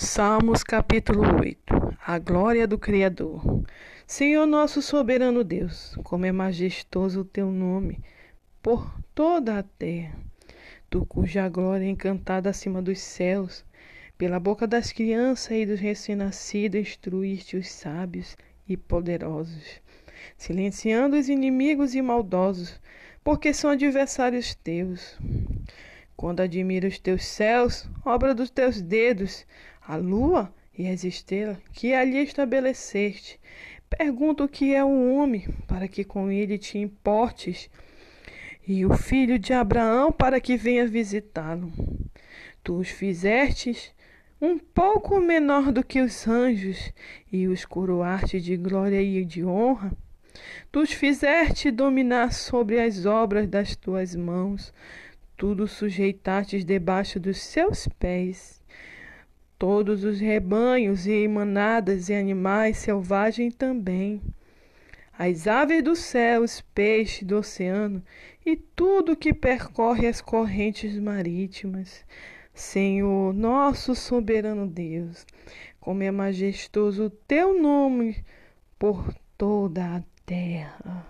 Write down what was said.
Salmos capítulo 8 A glória do Criador. Senhor nosso soberano Deus, como é majestoso o teu nome por toda a terra. Tu cuja glória é encantada acima dos céus, pela boca das crianças e dos recém-nascidos instruíste os sábios e poderosos, silenciando os inimigos e maldosos, porque são adversários teus. Quando admiro os teus céus, obra dos teus dedos, a lua e as estrelas que ali estabeleceste, pergunto o que é o homem, para que com ele te importes, e o filho de Abraão, para que venha visitá-lo. Tu os fizestes um pouco menor do que os anjos, e os coroaste de glória e de honra. Tu os fizeste dominar sobre as obras das tuas mãos tudo sujeitastes debaixo dos seus pés. Todos os rebanhos e manadas e animais selvagens também. As aves do céu, os peixes do oceano e tudo que percorre as correntes marítimas. Senhor, nosso soberano Deus, como é majestoso o teu nome por toda a terra.